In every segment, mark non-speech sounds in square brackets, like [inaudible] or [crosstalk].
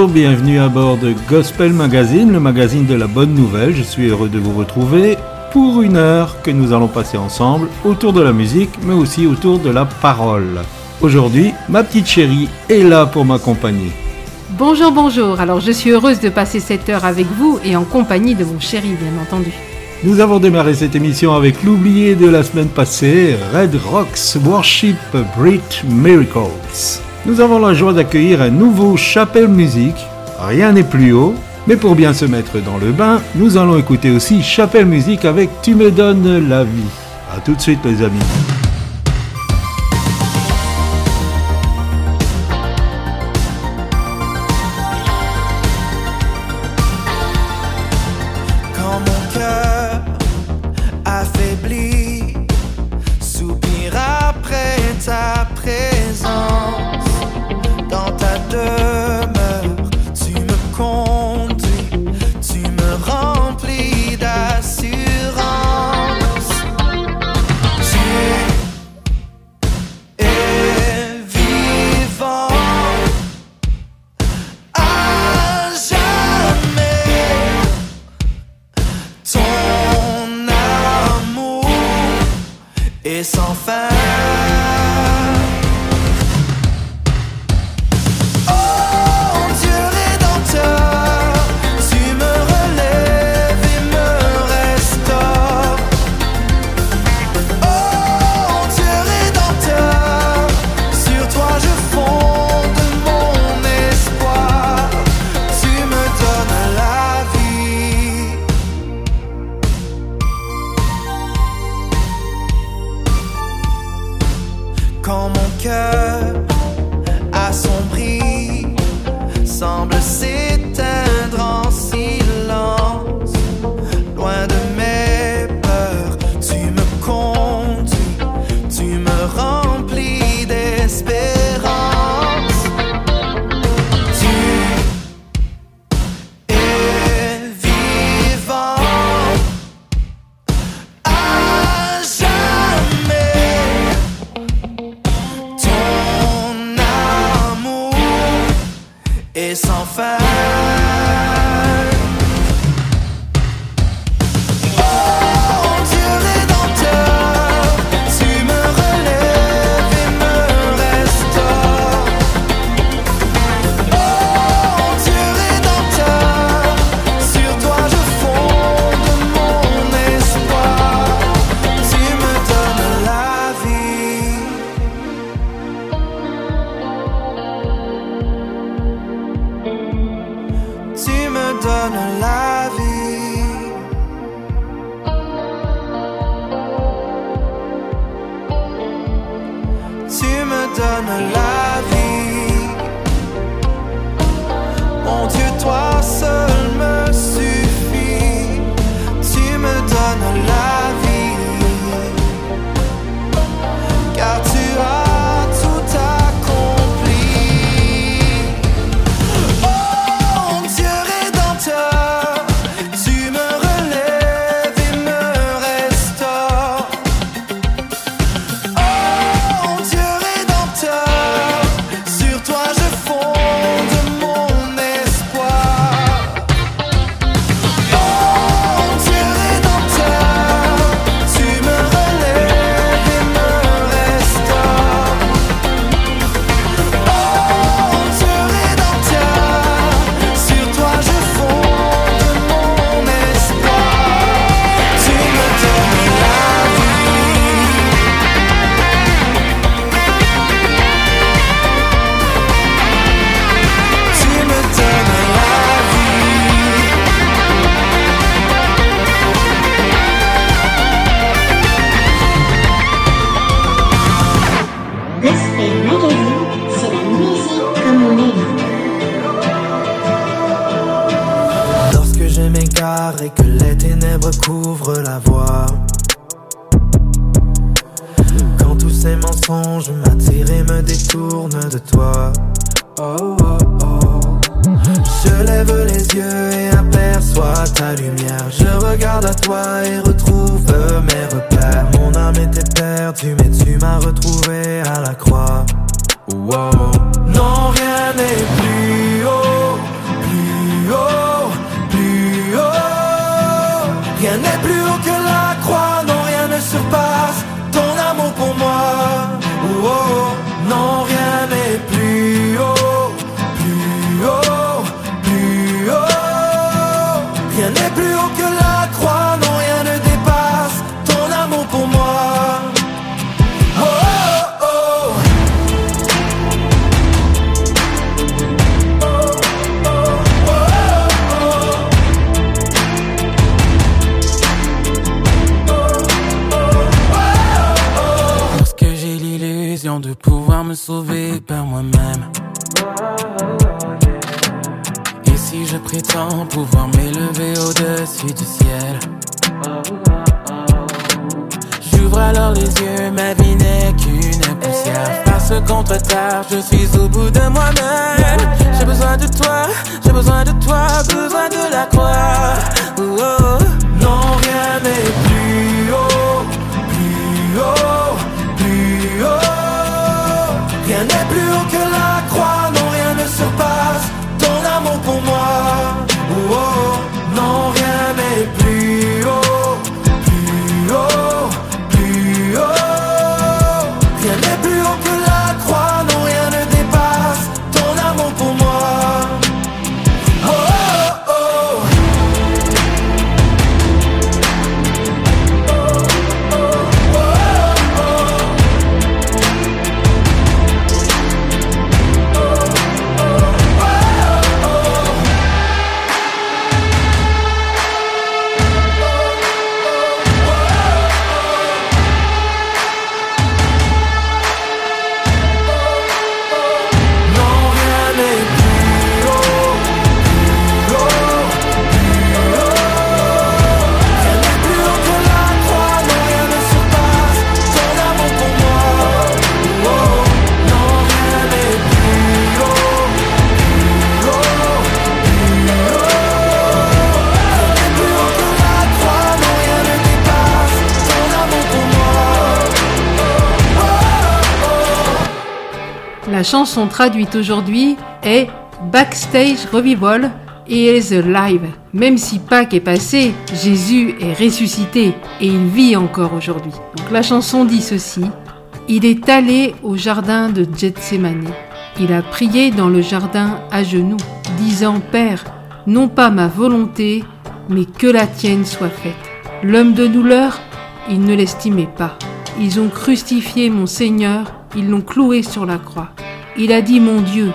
Bonjour, bienvenue à bord de Gospel Magazine, le magazine de la bonne nouvelle. Je suis heureux de vous retrouver pour une heure que nous allons passer ensemble autour de la musique, mais aussi autour de la parole. Aujourd'hui, ma petite chérie est là pour m'accompagner. Bonjour, bonjour. Alors je suis heureuse de passer cette heure avec vous et en compagnie de mon chéri, bien entendu. Nous avons démarré cette émission avec l'oublié de la semaine passée, Red Rocks Worship Brit Miracles nous avons la joie d'accueillir un nouveau Chapelle Musique. Rien n'est plus haut. Mais pour bien se mettre dans le bain, nous allons écouter aussi Chapelle Musique avec Tu me donnes la vie. A tout de suite les amis. gonna lie. à toi et retrouve La chanson traduite aujourd'hui est Backstage Revival et is alive. Même si Pâques est passé, Jésus est ressuscité et il vit encore aujourd'hui. Donc la chanson dit ceci Il est allé au jardin de Gethsemane. Il a prié dans le jardin à genoux, disant Père, non pas ma volonté, mais que la tienne soit faite. L'homme de douleur, il ne l'estimait pas. Ils ont crucifié mon Seigneur, ils l'ont cloué sur la croix. Il a dit, mon Dieu,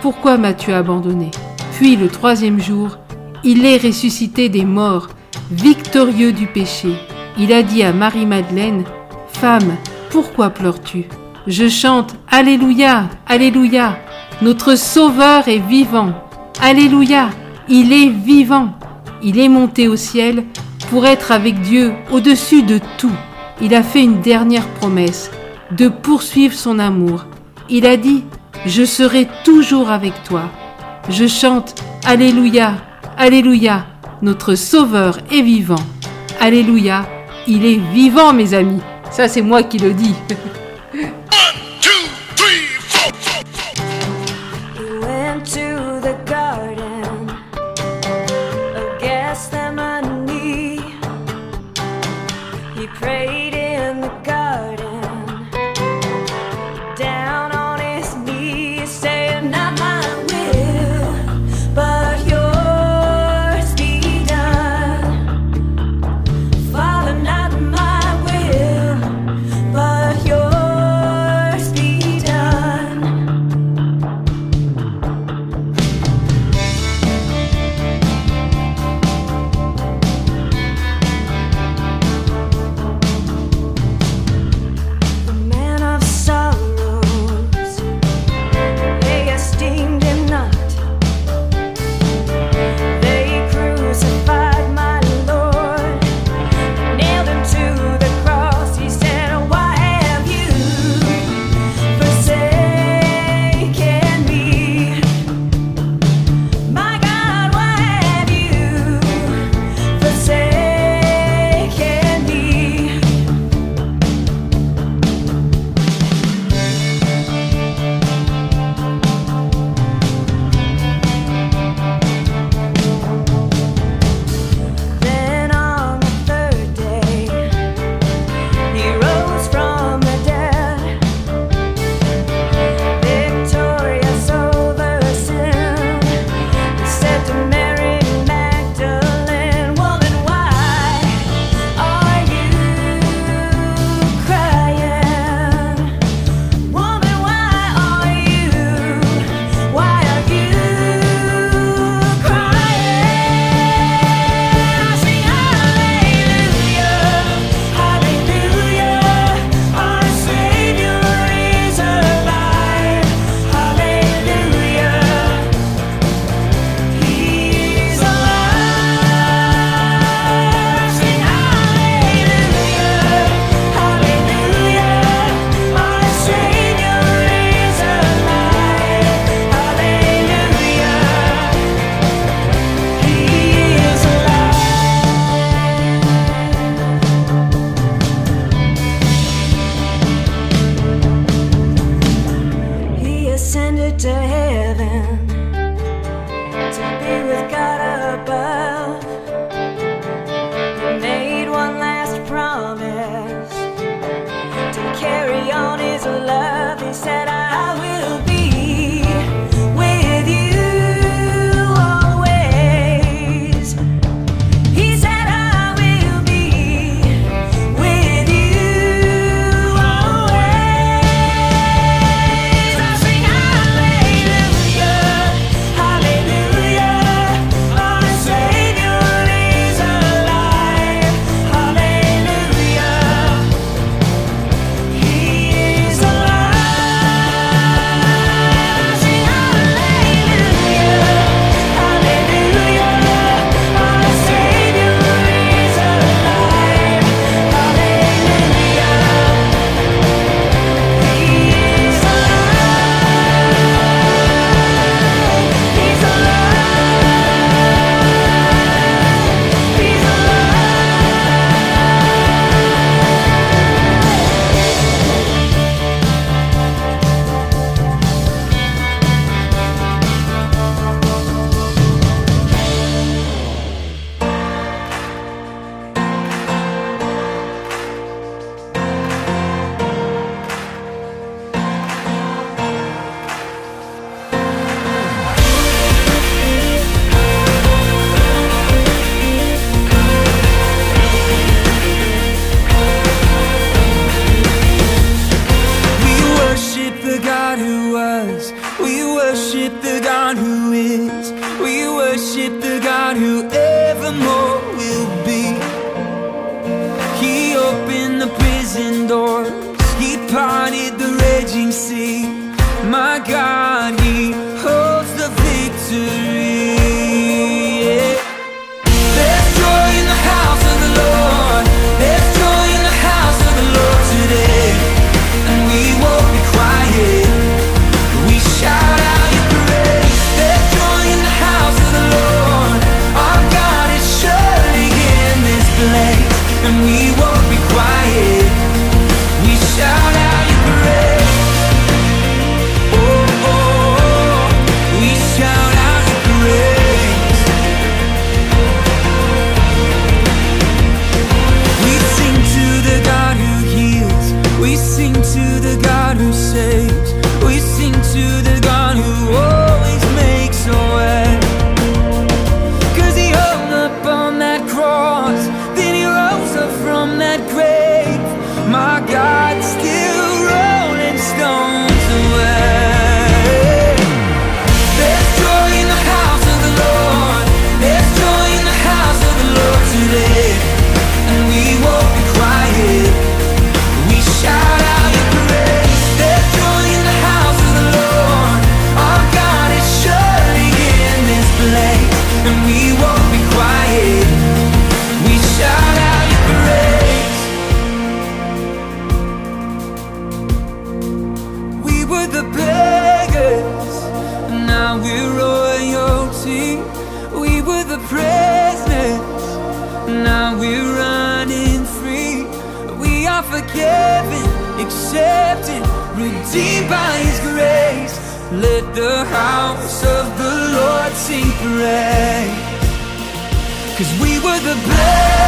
pourquoi m'as-tu abandonné? Puis le troisième jour, il est ressuscité des morts, victorieux du péché. Il a dit à Marie-Madeleine, Femme, pourquoi pleures-tu? Je chante, Alléluia, Alléluia, notre Sauveur est vivant. Alléluia, il est vivant. Il est monté au ciel pour être avec Dieu au-dessus de tout. Il a fait une dernière promesse, de poursuivre son amour. Il a dit, je serai toujours avec toi. Je chante, Alléluia, Alléluia, notre Sauveur est vivant. Alléluia, il est vivant mes amis. Ça c'est moi qui le dis. [laughs] the house of the Lord sing praise. Cause we were the beggars,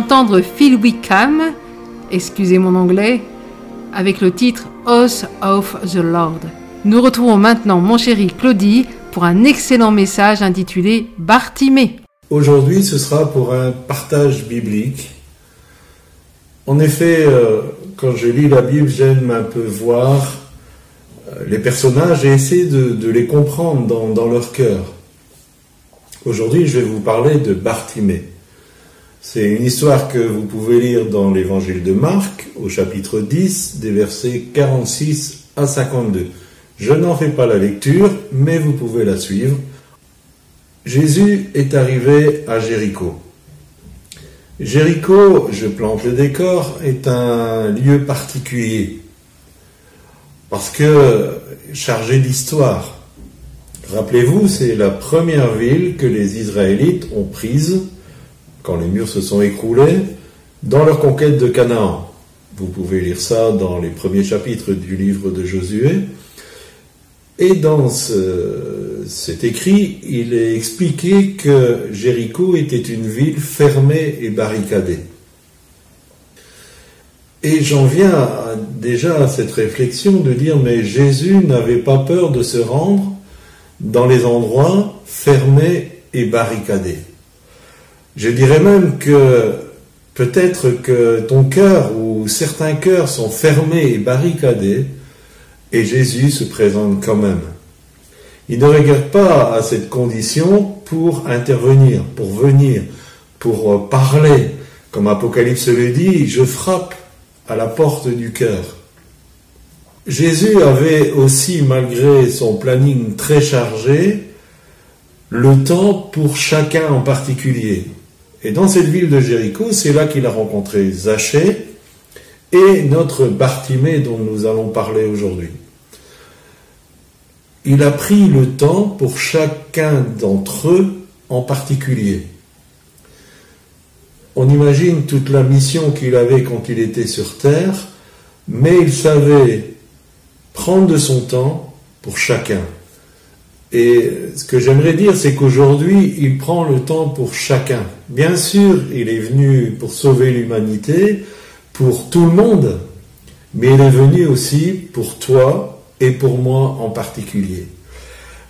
d'entendre Phil Wickham, excusez mon anglais, avec le titre House of the Lord. Nous retrouvons maintenant mon chéri Claudie pour un excellent message intitulé Bartimée. Aujourd'hui, ce sera pour un partage biblique. En effet, euh, quand je lis la Bible, j'aime un peu voir euh, les personnages et essayer de, les comprendre dans, dans leur cœur. Aujourd'hui, je vais vous parler de Bartimée. C'est une histoire que vous pouvez lire dans l'évangile de Marc, au chapitre 10, des versets 46 à 52. Je n'en fais pas la lecture, mais vous pouvez la suivre. Jésus est arrivé à Jéricho. Jéricho, je plante le décor, est un lieu particulier parce que chargé d'histoire. Rappelez-vous, c'est la première ville que les Israélites ont prise quand les murs se sont écroulés dans leur conquête de Canaan. Vous pouvez lire ça dans les premiers chapitres du livre de Josué. Et dans ce- cet écrit, il est expliqué que Jéricho était une ville fermée et barricadée. Et j'en viens déjà à cette réflexion de dire, mais Jésus n'avait pas peur de se rendre dans les endroits fermés et barricadés. Je dirais même que peut-être que ton cœur ou certains cœurs sont fermés et barricadés et Jésus se présente quand même. Il ne regarde pas à cette condition pour intervenir, pour venir, pour euh, parler. Comme Apocalypse le dit, je frappe à la porte du cœur. Jésus avait aussi, malgré son planning très chargé, le temps pour chacun en particulier. Et dans cette ville de Jéricho, c'est là qu'il a rencontré Zachée et notre Bartimée dont nous allons parler aujourd'hui. Il a pris le temps pour chacun d'entre eux en particulier. On imagine toute la mission qu'il avait quand il était sur Terre, mais il savait prendre de son temps pour chacun. Et ce que j'aimerais dire, c'est qu'aujourd'hui, il prend le temps pour chacun. Bien sûr, il est venu pour sauver l'humanité, pour tout le monde, mais il est venu aussi pour toi et pour moi en particulier.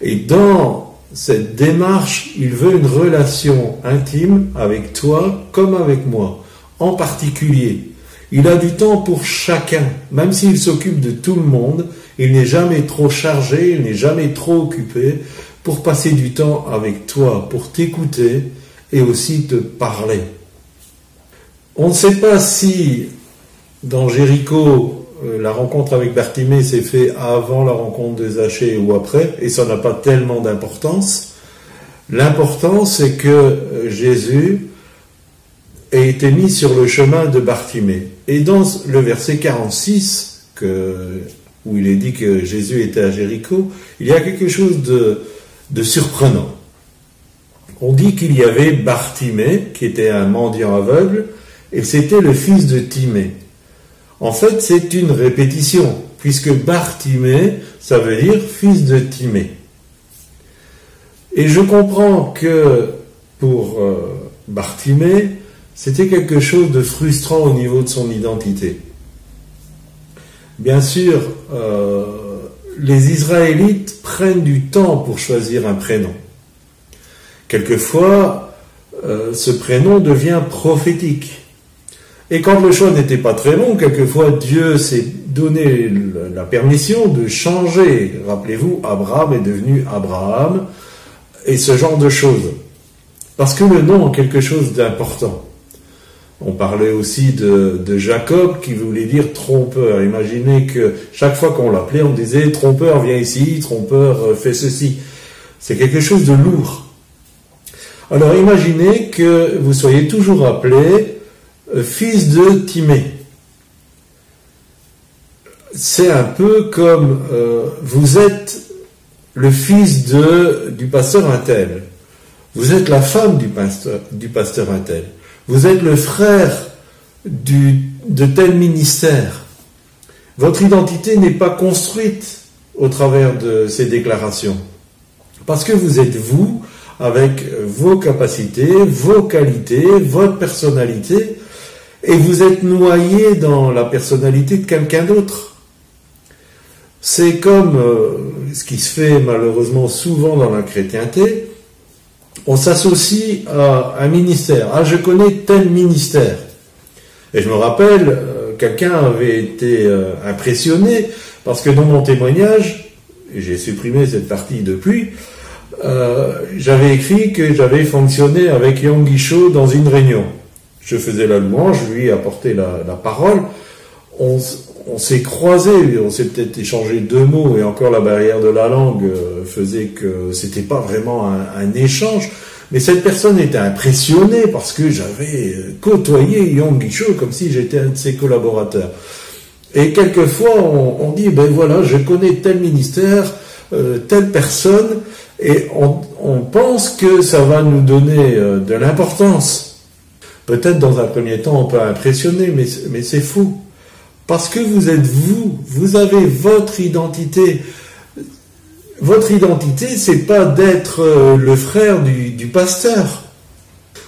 Et dans cette démarche, il veut une relation intime avec toi comme avec moi, en particulier. Il a du temps pour chacun, même s'il s'occupe de tout le monde, il n'est jamais trop chargé, il n'est jamais trop occupé pour passer du temps avec toi, pour t'écouter et aussi te parler. On ne sait pas si dans Jéricho, euh, la rencontre avec Bartimée s'est faite avant la rencontre de Zachée ou après, et ça n'a pas tellement d'importance. L'important, c'est que euh, Jésus ait été mis sur le chemin de Bartimée. Et dans le verset 46, que, où il est dit que Jésus était à Jéricho, il y a quelque chose de, de surprenant. On dit qu'il y avait Bartimée, qui était un mendiant aveugle, et c'était le fils de Timée. En fait, c'est une répétition, puisque Bartimée, ça veut dire fils de Timée. Et je comprends que pour euh, Bartimée, c'était quelque chose de frustrant au niveau de son identité. Bien sûr, euh, les Israélites prennent du temps pour choisir un prénom. Quelquefois, euh, ce prénom devient prophétique. Et quand le choix n'était pas très long, quelquefois Dieu s'est donné la permission de changer. Rappelez-vous, Abraham est devenu Abraham, et ce genre de choses. Parce que le nom a quelque chose d'important. On parlait aussi de, Jacob qui voulait dire trompeur. Imaginez que chaque fois qu'on l'appelait, on disait trompeur, viens ici, trompeur, euh, fais ceci. C'est quelque chose de lourd. Alors imaginez que vous soyez toujours appelé euh, fils de Timée. C'est un peu comme euh, vous êtes le fils du pasteur Intel. Vous êtes la femme du pasteur, du pasteur. Vous êtes le frère de tel ministère. Votre identité n'est pas construite au travers de ces déclarations. Parce que vous êtes vous, avec vos capacités, vos qualités, votre personnalité, et vous êtes noyé dans la personnalité de quelqu'un d'autre. C'est comme euh, ce qui se fait malheureusement souvent dans la chrétienté, on s'associe à un ministère. Ah, je connais tel ministère. Et je me rappelle, euh, quelqu'un avait été euh, impressionné parce que dans mon témoignage, j'ai supprimé cette partie depuis, euh, j'avais écrit que j'avais fonctionné avec Yang Guichot dans une réunion. Je faisais la louange, je lui apportais la, la parole. On s'est croisés, on s'est peut-être échangé deux mots, et encore la barrière de la langue euh, faisait que c'était pas vraiment un, échange. Mais cette personne était impressionnée parce que j'avais côtoyé Yang Guichot comme si j'étais un de ses collaborateurs. Et quelquefois, on, dit, ben voilà, je connais tel ministère, euh, telle personne, et on, pense que ça va nous donner euh, de l'importance. Peut-être dans un premier temps, on peut impressionner, mais c'est fou. Parce que vous êtes vous, vous avez votre identité. Votre identité, c'est pas d'être euh, le frère du, pasteur.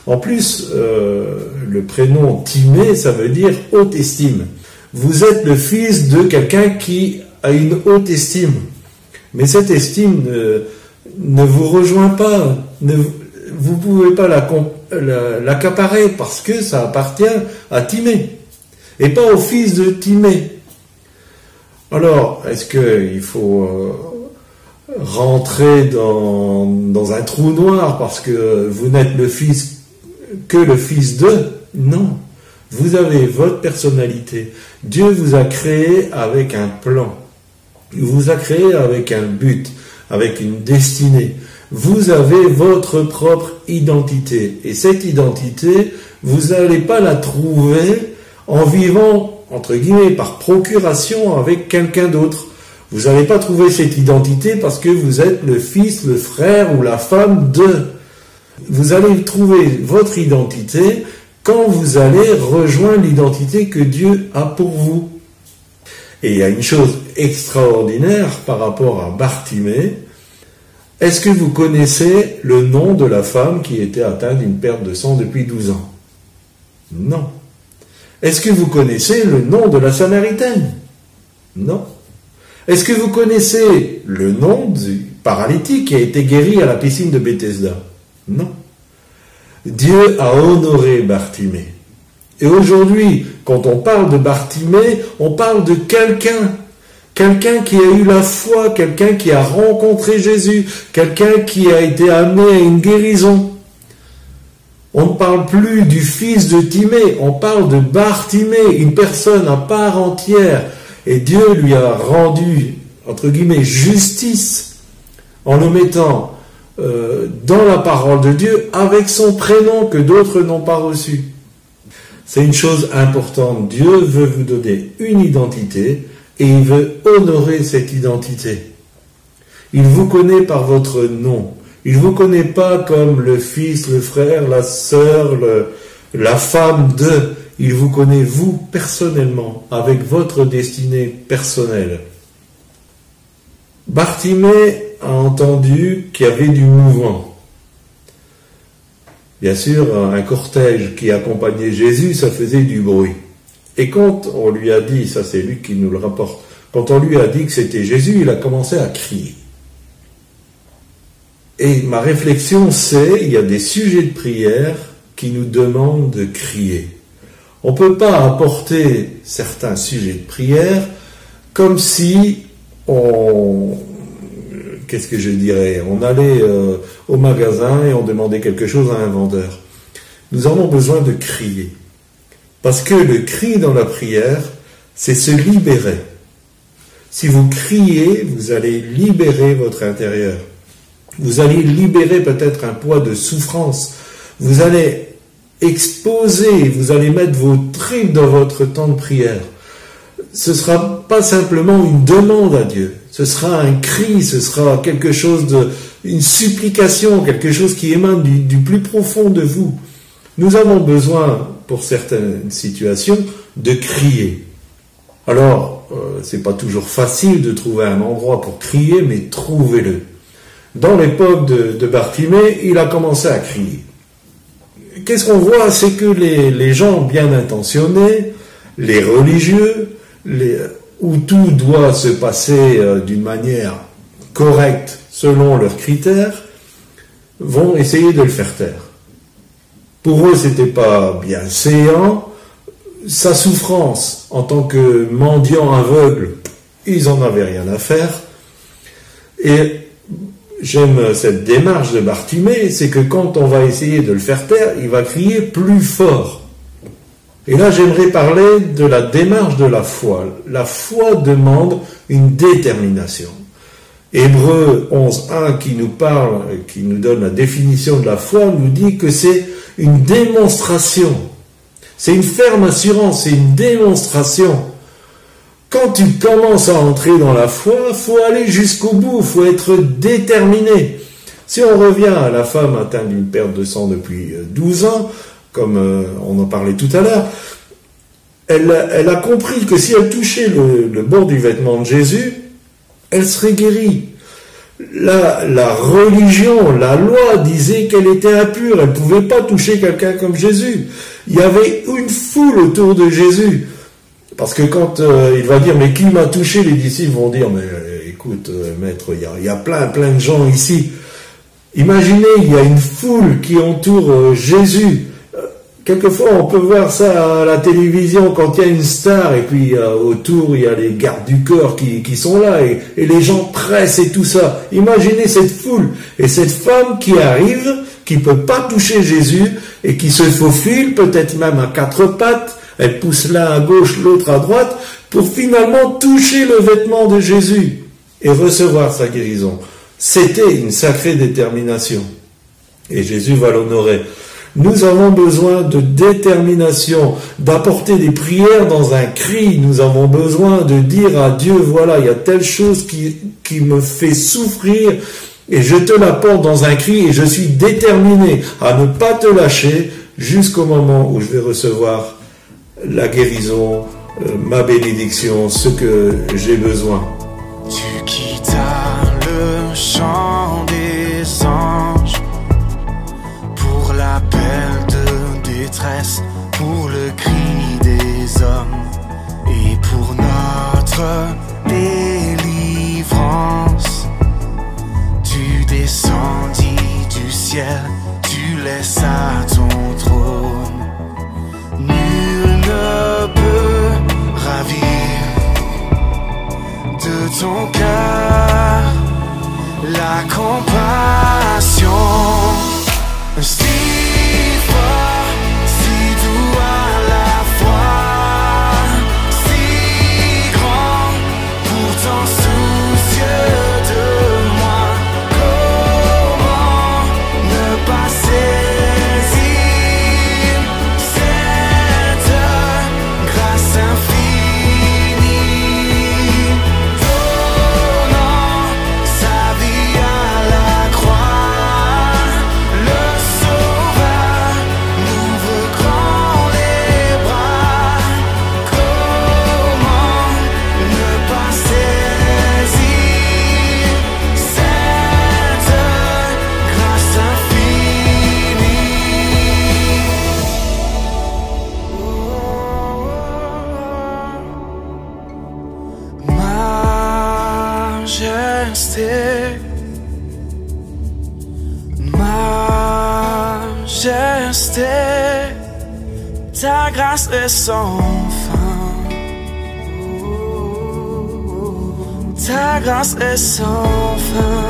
En plus, euh, le prénom Timée, ça veut dire haute estime. Vous êtes le fils de quelqu'un qui a une haute estime. Mais cette estime ne, vous rejoint pas. Vous ne pouvez pas la, la- l'accaparer parce que ça appartient à Timée et pas au fils de Timée. Alors, est-ce qu'il faut euh, rentrer dans, dans un trou noir parce que vous n'êtes le fils que le fils de? Non. Vous avez votre personnalité. Dieu vous a créé avec un plan. Il vous a créé avec un but, avec une destinée. Vous avez votre propre identité. Et cette identité, vous n'allez pas la trouver en vivant, entre guillemets, par procuration avec quelqu'un d'autre. Vous n'allez pas trouver cette identité parce que vous êtes le fils, le frère ou la femme de. Vous allez trouver votre identité quand vous allez rejoindre l'identité que Dieu a pour vous. Et il y a une chose extraordinaire par rapport à Bartimée. Est-ce que vous connaissez le nom de la femme qui était atteinte d'une perte de sang depuis 12 ans? Non. Est-ce que vous connaissez le nom de la Samaritaine? Non. Est-ce que vous connaissez le nom du paralytique qui a été guéri à la piscine de Bethesda? Non. Dieu a honoré Bartimée. Et aujourd'hui, quand on parle de Bartimée, on parle de quelqu'un. Quelqu'un qui a eu la foi, quelqu'un qui a rencontré Jésus, quelqu'un qui a été amené à une guérison. On ne parle plus du fils de Timée, on parle de Bartimée, une personne à part entière. Et Dieu lui a rendu, entre guillemets, justice en le mettant euh, dans la parole de Dieu avec son prénom que d'autres n'ont pas reçu. C'est une chose importante. Dieu veut vous donner une identité et il veut honorer cette identité. Il vous connaît par votre nom. Il ne vous connaît pas comme le fils, le frère, la sœur, la femme de. Il vous connaît vous personnellement, avec votre destinée personnelle. Bartimée a entendu qu'il y avait du mouvement. Bien sûr, un cortège qui accompagnait Jésus, ça faisait du bruit. Et quand on lui a dit, ça c'est lui qui nous le rapporte, quand on lui a dit que c'était Jésus, il a commencé à crier. Et ma réflexion, c'est, il y a des sujets de prière qui nous demandent de crier. On ne peut pas apporter certains sujets de prière comme si on, qu'est-ce que je dirais, on allait euh, au magasin et on demandait quelque chose à un vendeur. Nous avons besoin de crier. Parce que le cri dans la prière, c'est se libérer. Si vous criez, vous allez libérer votre intérieur. Vous allez libérer peut-être un poids de souffrance. Vous allez exposer, vous allez mettre vos tripes dans votre temps de prière. Ce sera pas simplement une demande à Dieu. Ce sera un cri, ce sera quelque chose de, une supplication, quelque chose qui émane du, plus profond de vous. Nous avons besoin, pour certaines situations, de crier. Alors, euh, c'est pas toujours facile de trouver un endroit pour crier, mais trouvez-le. Dans l'époque de, de il a commencé à crier. Qu'est-ce qu'on voit C'est que les, gens bien intentionnés, les religieux, où tout doit se passer euh, d'une manière correcte selon leurs critères, vont essayer de le faire taire. Pour eux, c'était pas bien séant. Sa souffrance en tant que mendiant aveugle, ils en avaient rien à faire. Et j'aime cette démarche de Bartimée, c'est que quand on va essayer de le faire taire, il va crier plus fort. Et là, j'aimerais parler de la démarche de la foi. La foi demande une détermination. Hébreu 11.1 qui nous parle, qui nous donne la définition de la foi, nous dit que c'est une démonstration. C'est une ferme assurance, c'est une démonstration. Quand tu commences à entrer dans la foi, faut aller jusqu'au bout, faut être déterminé. Si on revient à la femme atteinte d'une perte de sang depuis 12 ans, comme euh, on en parlait tout à l'heure, elle, a compris que si elle touchait le, le, bord du vêtement de Jésus, elle serait guérie. La, la religion, la loi disait qu'elle était impure, elle ne pouvait pas toucher quelqu'un comme Jésus. Il y avait une foule autour de Jésus. Parce que quand euh, il va dire, mais qui m'a touché, les disciples vont dire, mais euh, écoute, euh, maître, il y, a, plein, plein de gens ici. Imaginez, il y a une foule qui entoure Jésus. Quelquefois, on peut voir ça à la télévision quand il y a une star et puis autour, il y a les gardes du corps qui, qui sont là et, et les gens pressent et tout ça. Imaginez cette foule et cette femme qui arrive, qui peut pas toucher Jésus et qui se faufile peut-être même à quatre pattes. Elle pousse l'un à gauche, l'autre à droite pour finalement toucher le vêtement de Jésus et recevoir sa guérison. C'était une sacrée détermination. Et Jésus va l'honorer. Nous avons besoin de détermination, d'apporter des prières dans un cri. Nous avons besoin de dire à Dieu, voilà, il y a telle chose qui, qui me fait souffrir et je te l'apporte dans un cri et je suis déterminé à ne pas te lâcher jusqu'au moment où je vais recevoir la guérison, euh, ma bénédiction, ce que j'ai besoin. Tu quittas le chant des anges pour l'appel de détresse, pour le cri des hommes et pour notre délivrance. Tu descendis du ciel, ton cœur la ta grâce est sans fin. Ta grâce est sans fin.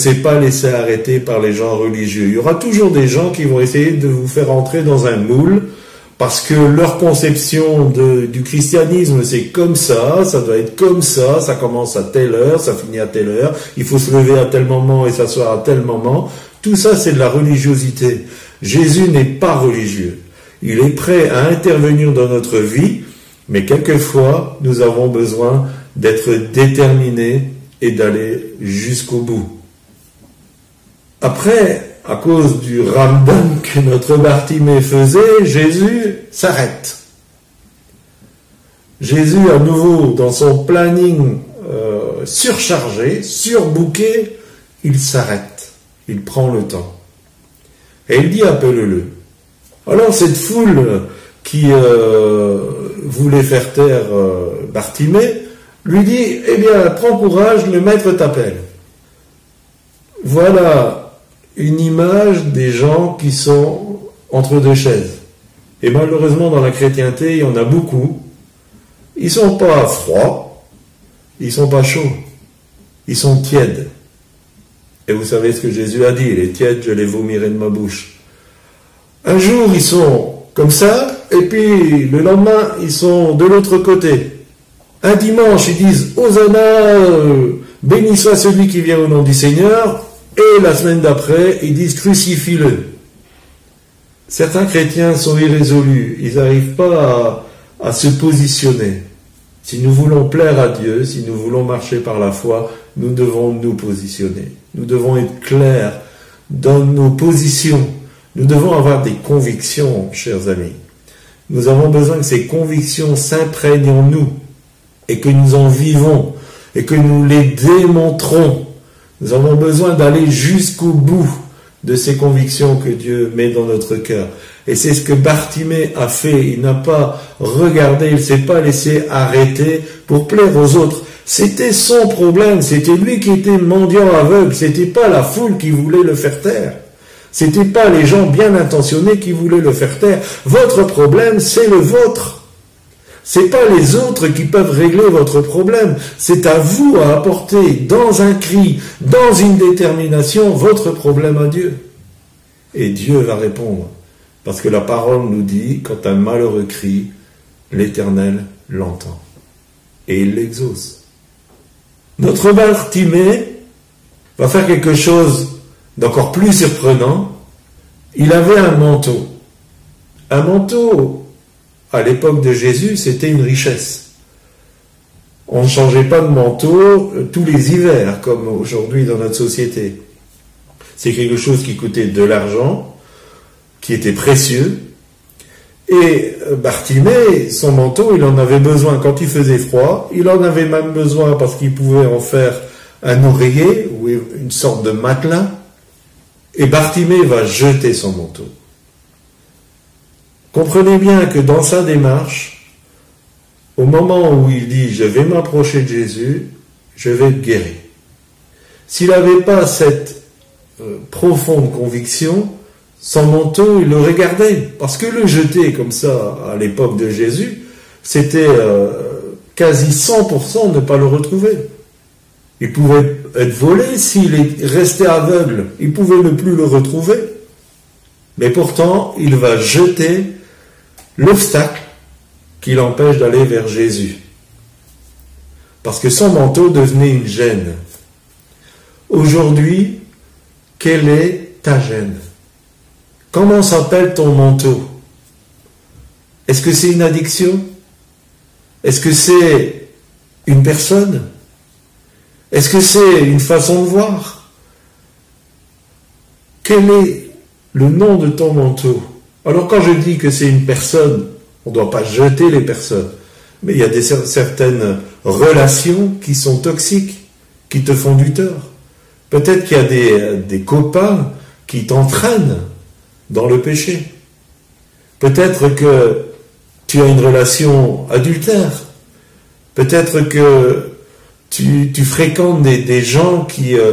S'est pas laissé arrêter par les gens religieux. Il y aura toujours des gens qui vont essayer de vous faire entrer dans un moule parce que leur conception du christianisme c'est comme ça, ça doit être comme ça, ça commence à telle heure, ça finit à telle heure, il faut se lever à tel moment et s'asseoir à tel moment. Tout ça c'est de la religiosité. Jésus n'est pas religieux. Il est prêt à intervenir dans notre vie, mais quelquefois nous avons besoin d'être déterminés et d'aller jusqu'au bout. Après, à cause du ramadan que notre Bartimée faisait, Jésus s'arrête. Jésus, à nouveau, dans son planning euh, surchargé, surbooké, il s'arrête. Il prend le temps. Et il dit appelle-le. Alors cette foule qui euh, voulait faire taire euh, Bartimée lui dit Eh bien, prends courage, le maître t'appelle. Voilà une image des gens qui sont entre deux chaises. Et malheureusement, dans la chrétienté, il y en a beaucoup. Ils sont pas froids, ils sont pas chauds, ils sont tièdes. Et vous savez ce que Jésus a dit, les tièdes, je les vomirai de ma bouche. Un jour, ils sont comme ça, et puis le lendemain, ils sont de l'autre côté. Un dimanche, ils disent Hosanna, euh, béni soit celui qui vient au nom du Seigneur, et la semaine d'après, ils disent crucifie-le. Certains chrétiens sont irrésolus, ils n'arrivent pas à, à se positionner. Si nous voulons plaire à Dieu, si nous voulons marcher par la foi, nous devons nous positionner. Nous devons être clairs dans nos positions. Nous devons avoir des convictions, chers amis. Nous avons besoin que ces convictions s'imprègnent en nous et que nous en vivons et que nous les démontrons. Nous avons besoin d'aller jusqu'au bout de ces convictions que Dieu met dans notre cœur. Et c'est ce que Bartimée a fait. Il n'a pas regardé, il ne s'est pas laissé arrêter pour plaire aux autres. C'était son problème, c'était lui qui était mendiant aveugle, c'était pas la foule qui voulait le faire taire. C'était pas les gens bien intentionnés qui voulaient le faire taire. Votre problème, c'est le vôtre. C'est pas les autres qui peuvent régler votre problème. C'est à vous à apporter dans un cri, dans une détermination, votre problème à Dieu. Et Dieu va répondre. Parce que la parole nous dit, quand un malheureux crie, l'Éternel l'entend. Et il l'exauce. Notre Bartimée va faire quelque chose d'encore plus surprenant. Il avait un manteau. Un manteau, à l'époque de Jésus, c'était une richesse. On ne changeait pas de manteau tous les hivers, comme aujourd'hui dans notre société. C'est quelque chose qui coûtait de l'argent, qui était précieux. Et Bartimée, son manteau, il en avait besoin quand il faisait froid. Il en avait même besoin parce qu'il pouvait en faire un oreiller ou une sorte de matelas. Et Bartimée va jeter son manteau. Comprenez bien que dans sa démarche, au moment où il dit je vais m'approcher de Jésus, je vais être guéri. S'il n'avait pas cette euh, profonde conviction, son manteau, il le regardait. Parce que le jeter comme ça à l'époque de Jésus, c'était euh, quasi 100% de ne pas le retrouver. Il pouvait être volé s'il est resté aveugle. Il pouvait ne plus le retrouver. Mais pourtant, il va jeter l'obstacle qui l'empêche d'aller vers Jésus. Parce que son manteau devenait une gêne. Aujourd'hui, quelle est ta gêne? Comment s'appelle ton manteau? Est-ce que c'est une addiction? Est-ce que c'est une personne? Est-ce que c'est une façon de voir? Quel est le nom de ton manteau? Alors quand je dis que c'est une personne, on ne doit pas jeter les personnes, mais il y a des, certaines relations qui sont toxiques, qui te font du tort. Peut-être qu'il y a des, copains qui t'entraînent dans le péché. Peut-être que tu as une relation adultère. Peut-être que tu, fréquentes des, gens euh,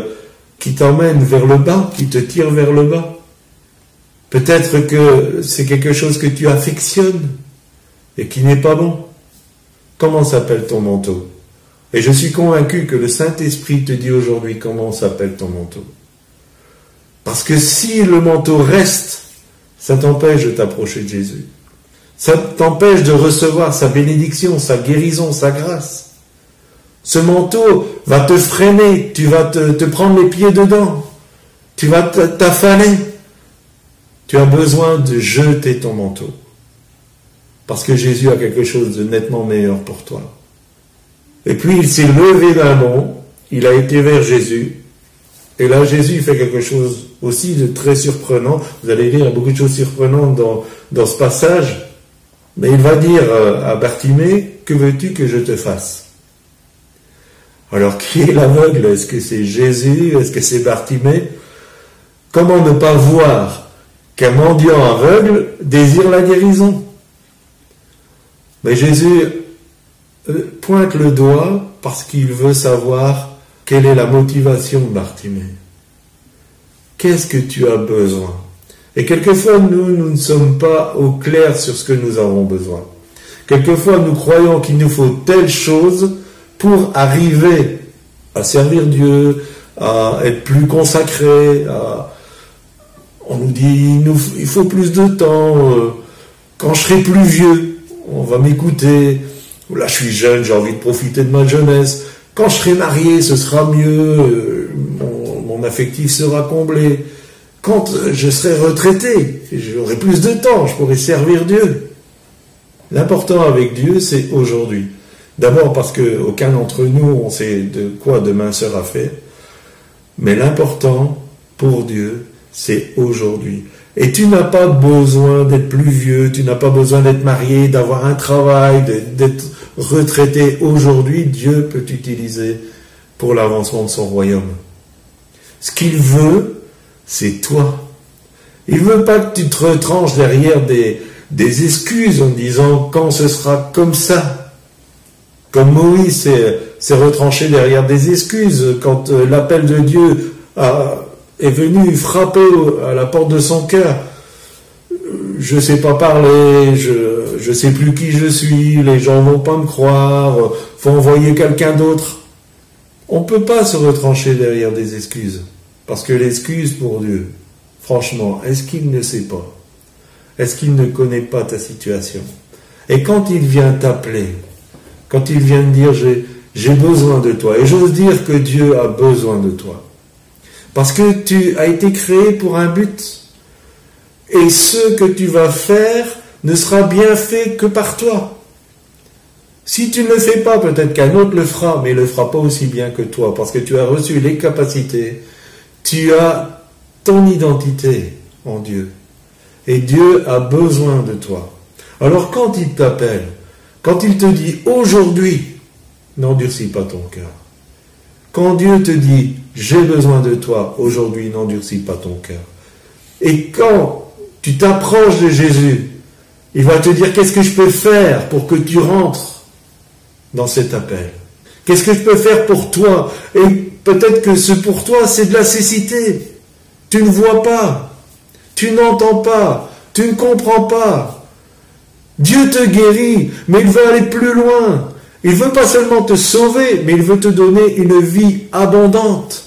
qui t'emmènent vers le bas, qui te tirent vers le bas. Peut-être que c'est quelque chose que tu affectionnes et qui n'est pas bon. Comment s'appelle ton manteau? Et je suis convaincu que le Saint-Esprit te dit aujourd'hui comment s'appelle ton manteau. Parce que si le manteau reste ça t'empêche de t'approcher de Jésus. Ça t'empêche de recevoir sa bénédiction, sa guérison, sa grâce. Ce manteau va te freiner, tu vas te, te prendre les pieds dedans, tu vas t'affaler. Tu as besoin de jeter ton manteau. Parce que Jésus a quelque chose de nettement meilleur pour toi. Et puis il s'est levé d'un bond, il a été vers Jésus, et là Jésus fait quelque chose aussi de très surprenant. Vous allez lire beaucoup de choses surprenantes dans, dans ce passage. Mais il va dire à Bartimée, que veux-tu que je te fasse? Alors, qui est l'aveugle? Est-ce que c'est Jésus? Est-ce que c'est Bartimée? Comment ne pas voir qu'un mendiant aveugle désire la guérison Mais Jésus euh, pointe le doigt parce qu'il veut savoir quelle est la motivation de Bartimée. Qu'est-ce que tu as besoin? Et quelquefois, nous, nous ne sommes pas au clair sur ce que nous avons besoin. Quelquefois, nous croyons qu'il nous faut telle chose pour arriver à servir Dieu, à être plus consacré. à- On nous dit il, faut plus de temps. euh, Quand je serai plus vieux, on va m'écouter. Là, je suis jeune, j'ai envie de profiter de ma jeunesse. Quand je serai marié, ce sera mieux. euh, Mon, mon affectif sera comblé. Quand euh, je serai retraité, j'aurai plus de temps, je pourrai servir Dieu. L'important avec Dieu, c'est aujourd'hui. D'abord parce que aucun d'entre nous, on sait de quoi demain sera fait. Mais l'important pour Dieu, c'est aujourd'hui. Et tu n'as pas besoin d'être plus vieux, tu n'as pas besoin d'être marié, d'avoir un travail, d'être- retraité. Aujourd'hui, Dieu peut t'utiliser pour l'avancement de son royaume. Ce qu'il veut, c'est toi. Il veut pas que tu te retranches derrière des, des excuses en disant quand ce sera comme ça. Comme Moïse s'est s'est retranché derrière des excuses quand euh, l'appel de Dieu a- est venu frapper à la porte de son cœur. Je sais pas parler, je je sais plus qui je suis, les gens vont pas me croire, faut envoyer quelqu'un d'autre. On peut pas se retrancher derrière des excuses parce que l'excuse pour Dieu, franchement, est-ce qu'il ne sait pas? Est-ce qu'il ne connaît pas ta situation? Et quand il vient t'appeler, quand il vient dire j'ai besoin de toi, et j'ose dire que Dieu a besoin de toi, parce que tu as été créé pour un but, et ce que tu vas faire ne sera bien fait que par toi. Si tu ne le fais pas, peut-être qu'un autre le fera, mais il ne le fera pas aussi bien que toi, parce que tu as reçu les capacités, tu as ton identité en Dieu. Et Dieu a besoin de toi. Alors quand il t'appelle, quand il te dit aujourd'hui, n'endurcis pas ton cœur. Quand Dieu te dit j'ai besoin de toi aujourd'hui, n'endurcis pas ton cœur. Et quand tu t'approches de Jésus, il va te dire qu'est-ce que je peux faire pour que tu rentres dans cet appel? Qu'est-ce que je peux faire pour toi? Et peut-être que ce pour toi, c'est de la cécité. Tu ne vois pas, tu n'entends pas, tu ne comprends pas. Dieu te guérit, mais il veut aller plus loin. Il veut pas seulement te sauver, mais il veut te donner une vie abondante.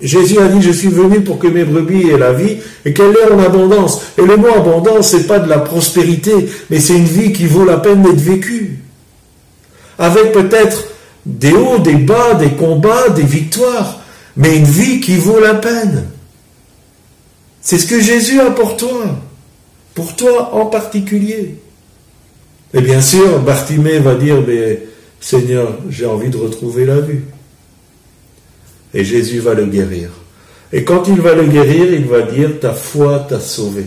Jésus a dit, je suis venu pour que mes brebis aient la vie et qu'elle l'ait en abondance. Et le mot abondance, c'est pas de la prospérité, mais c'est une vie qui vaut la peine d'être vécue. Avec peut-être des hauts, des bas, des combats, des victoires, mais une vie qui vaut la peine. C'est ce que Jésus a pour toi, pour toi en particulier. Et bien sûr, Bartimée va dire, mais Seigneur, j'ai envie de retrouver la vue. Et Jésus va le guérir. Et quand il va le guérir, il va dire, ta foi t'a sauvé.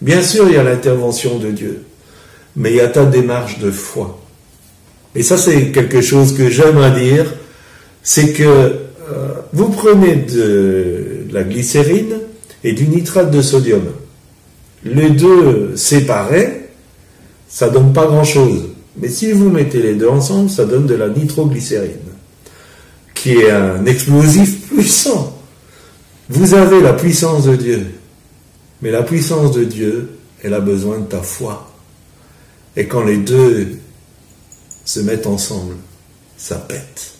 Bien sûr, il y a l'intervention de Dieu, mais il y a ta démarche de foi. Et ça, c'est quelque chose que j'aime à dire, c'est que euh, vous prenez de, la glycérine et du nitrate de sodium. Les deux séparés, ça donne pas grand-chose. Mais si vous mettez les deux ensemble, ça donne de la nitroglycérine, qui est un explosif puissant. Vous avez la puissance de Dieu, mais la puissance de Dieu, elle a besoin de ta foi. Et quand les deux se mettent ensemble, ça pète.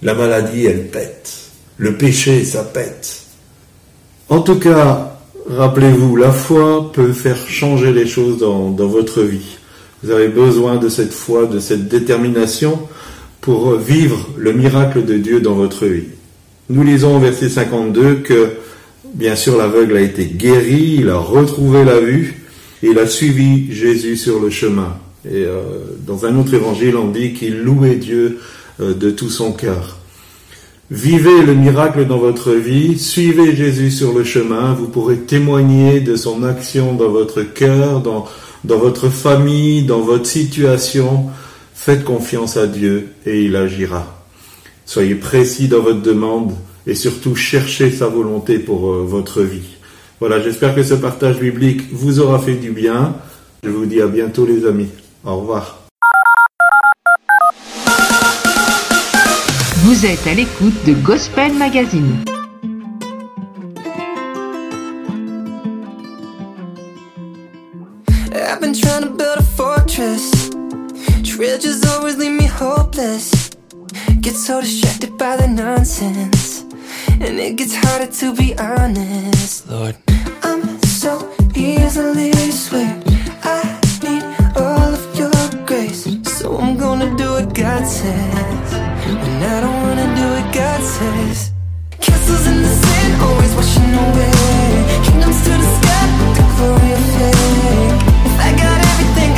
La maladie, elle pète. Le péché, ça pète. En tout cas, rappelez-vous, la foi peut faire changer les choses dans, dans votre vie. Vous avez besoin de cette foi, de cette détermination pour vivre le miracle de Dieu dans votre vie. Nous lisons au verset 52 que, bien sûr, l'aveugle a été guéri, il a retrouvé la vue, et il a suivi Jésus sur le chemin. Et euh, dans un autre évangile, on dit qu'il louait Dieu euh, de tout son cœur. Vivez le miracle dans votre vie, suivez Jésus sur le chemin, vous pourrez témoigner de son action dans votre cœur, dans, dans votre famille, dans votre situation. Faites confiance à Dieu et il agira. Soyez précis dans votre demande et surtout cherchez sa volonté pour euh, votre vie. Voilà, j'espère que ce partage biblique vous aura fait du bien. Je vous dis à bientôt les amis. Au revoir. Vous êtes à l'écoute de Gospel Magazine. Bridges always leave me hopeless. Get so distracted by the nonsense. And it gets harder to be honest. Lord. I'm so easily swayed. I need all of your grace. So I'm gonna do what God says. When I don't wanna do what God says. Castles in the sand always washing away. Kingdoms to the sky, the glory of fame If I got everything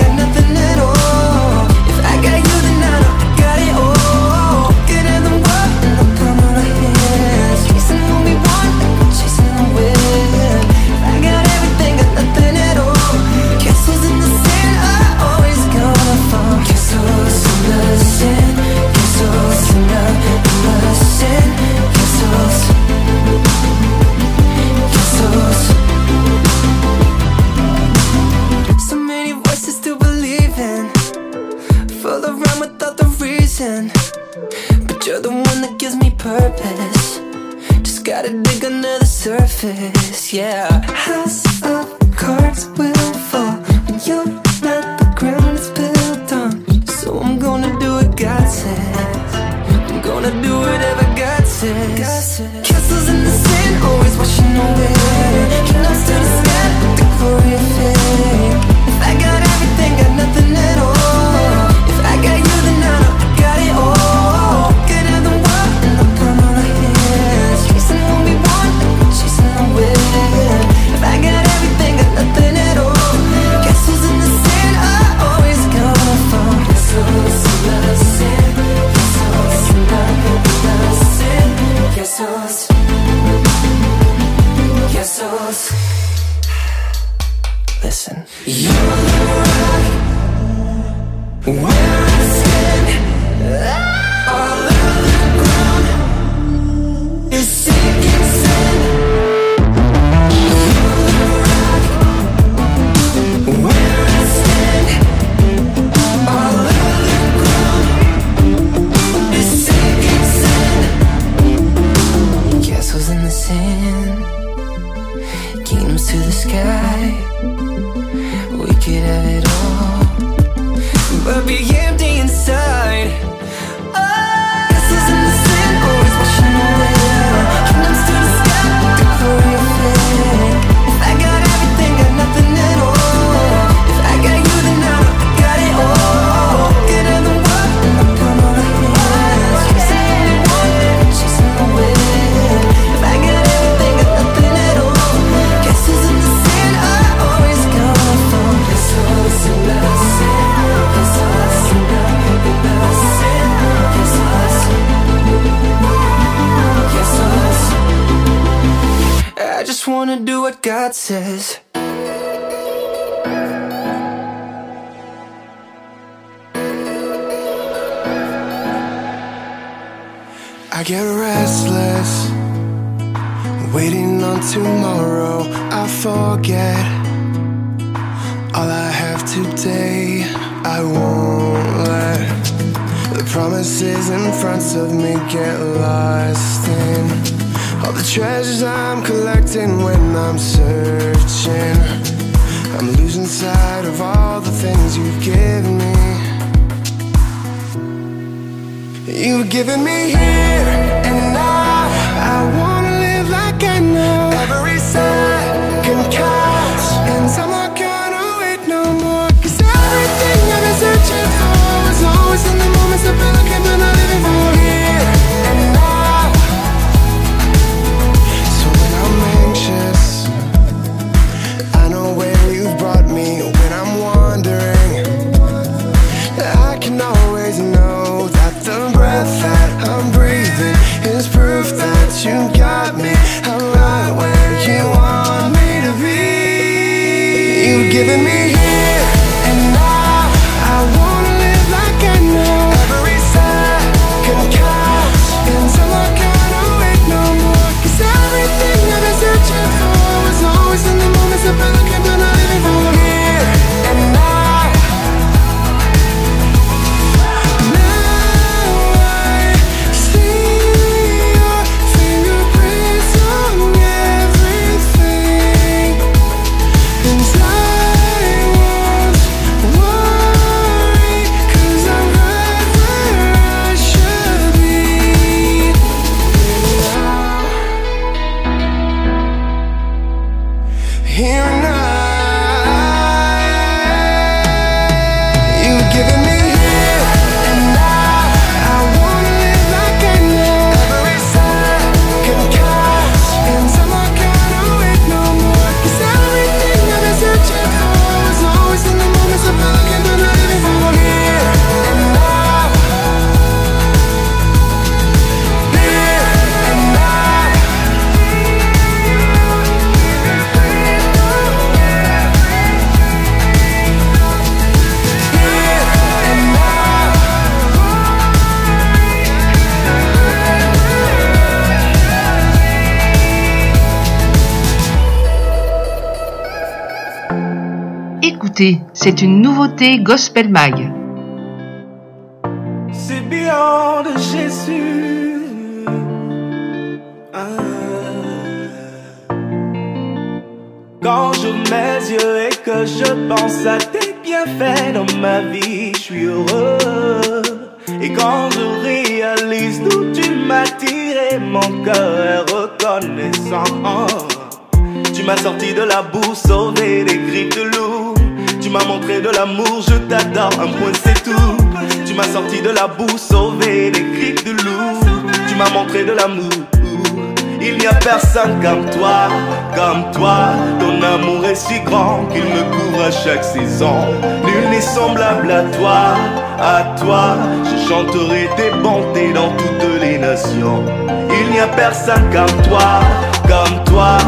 to the sky. We could have it all But be empty inside. wanna do what God says. I get restless Waiting on tomorrow. I forget All I have today. I won't let The promises in front of me get lost in all the treasures I'm collecting when I'm searching. I'm losing sight of all the things you've given me. You've given me here and now. I wanna live like I know. Every second counts. C'est une nouveauté Gospel Mag. C'est bien de Jésus. Ah. Quand j'ouvre mes yeux et que je pense à tes bienfaits dans ma vie, je suis heureux. Et quand je réalise d'où tu m'as tiré, mon cœur est reconnaissant. Tu m'as sorti de la boue, sauvé des griffes de loup. Tu m'as montré de l'amour, je t'adore, un point c'est tout. Tu m'as sorti de la boue, sauvé des griffes de loup. Tu m'as montré de l'amour. Il n'y a personne comme toi, comme toi. Ton amour est si grand qu'il me couvre à chaque saison. Nul n'est semblable à toi, à toi. Je chanterai tes bontés dans toutes les nations. Il n'y a personne comme toi, comme toi,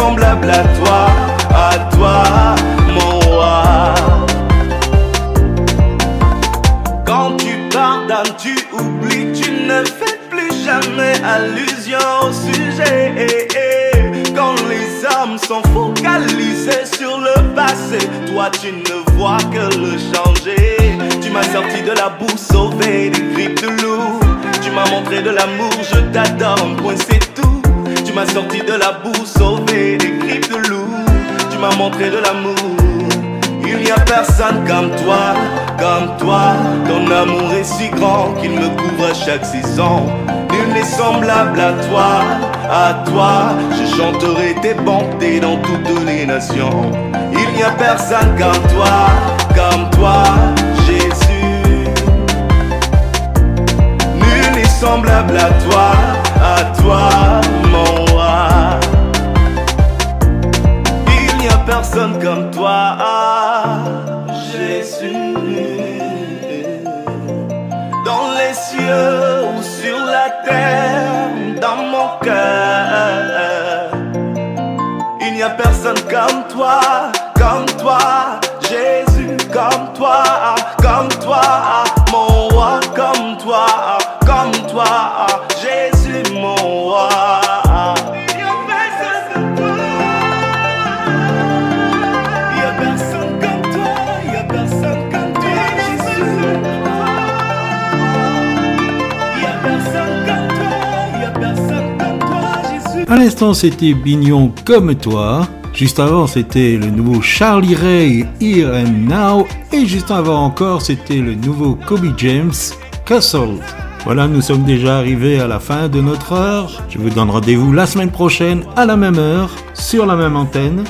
semblable à toi, à toi, mon roi. Quand tu pardonnes, tu oublies, tu ne fais plus jamais allusion au sujet. Quand les hommes sont focalisés sur le passé, toi tu ne vois que le changer. Tu m'as sorti de la boue, sauvé des griffes de loup. Tu m'as montré de l'amour, je t'adore. Tu m'as sorti de la boue, sauvé des griffes de loup. Tu m'as montré de l'amour. Il n'y a personne comme toi, comme toi. Ton amour est si grand qu'il me couvre à chaque saison. Nul n'est semblable à toi, à toi. Je chanterai tes bontés dans toutes les nations. Il n'y a personne comme toi, comme toi, Jésus. Nul n'est semblable à toi, à toi, personne comme toi, Jésus. Dans les cieux ou sur la terre, dans mon cœur. Il n'y a personne comme toi, l'instant, c'était Bignon comme toi. Juste avant, c'était le nouveau Charlie Ray, Here and Now. Et juste avant encore, c'était le nouveau Kobe James, Castle. Voilà, nous sommes déjà arrivés à la fin de notre heure. Je vous donne rendez-vous la semaine prochaine à la même heure, sur la même antenne.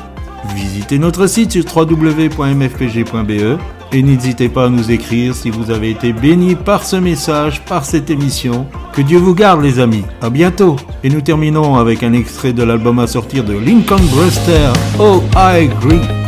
Visitez notre site sur www.mfpg.be et n'hésitez pas à nous écrire si vous avez été béni par ce message, par cette émission. Que Dieu vous garde les amis. À bientôt. Et nous terminons avec un extrait de l'album à sortir de Lincoln Brewster, Oh I Agree.